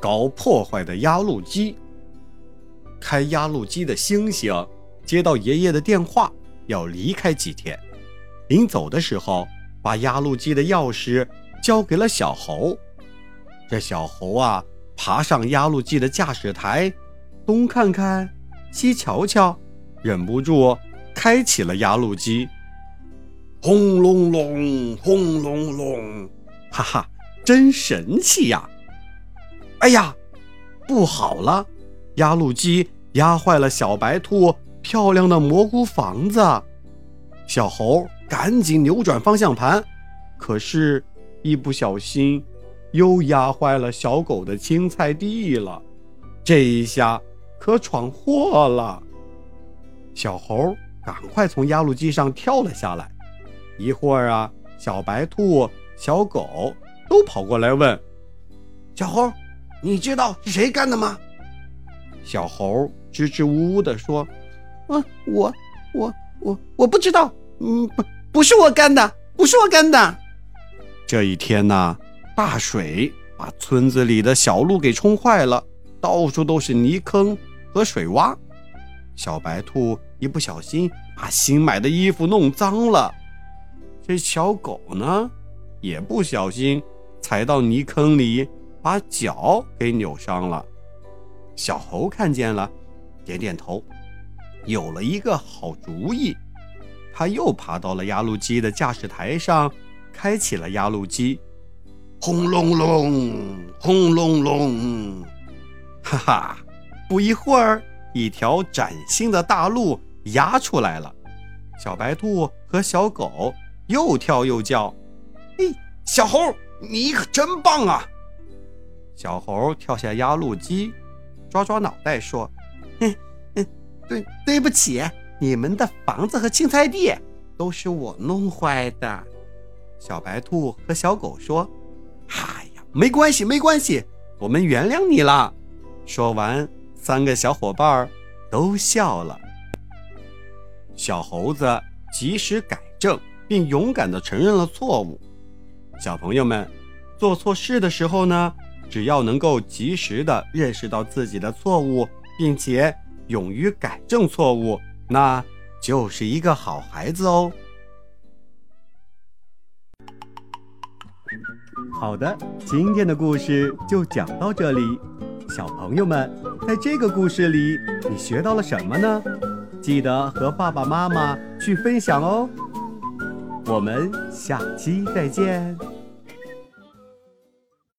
搞破坏的压路机。开压路机的星星接到爷爷的电话，要离开几天。临走的时候，把压路机的钥匙交给了小猴。这小猴啊，爬上压路机的驾驶台，东看看，西瞧瞧，忍不住。开启了压路机，轰隆隆，轰隆隆，哈哈，真神气呀！哎呀，不好了，压路机压坏了小白兔漂亮的蘑菇房子。小猴赶紧扭转方向盘，可是，一不小心又压坏了小狗的青菜地了。这一下可闯祸了，小猴。赶快从压路机上跳了下来。一会儿啊，小白兔、小狗都跑过来问：“小猴，你知道是谁干的吗？”小猴支支吾吾地说：“啊，我、我、我、我不知道。嗯，不，不是我干的，不是我干的。”这一天呢，大水把村子里的小路给冲坏了，到处都是泥坑和水洼。小白兔一不小心把新买的衣服弄脏了，这小狗呢，也不小心踩到泥坑里，把脚给扭伤了。小猴看见了，点点头，有了一个好主意。他又爬到了压路机的驾驶台上，开启了压路机，轰隆隆，轰隆隆，哈哈，不一会儿。一条崭新的大路压出来了，小白兔和小狗又跳又叫。嘿，小猴，你可真棒啊！小猴跳下压路机，抓抓脑袋说：“哼，哼，对，对不起，你们的房子和青菜地都是我弄坏的。”小白兔和小狗说：“哎呀，没关系，没关系，我们原谅你了。”说完。三个小伙伴都笑了。小猴子及时改正，并勇敢地承认了错误。小朋友们，做错事的时候呢，只要能够及时的认识到自己的错误，并且勇于改正错误，那就是一个好孩子哦。好的，今天的故事就讲到这里。小朋友们，在这个故事里，你学到了什么呢？记得和爸爸妈妈去分享哦。我们下期再见。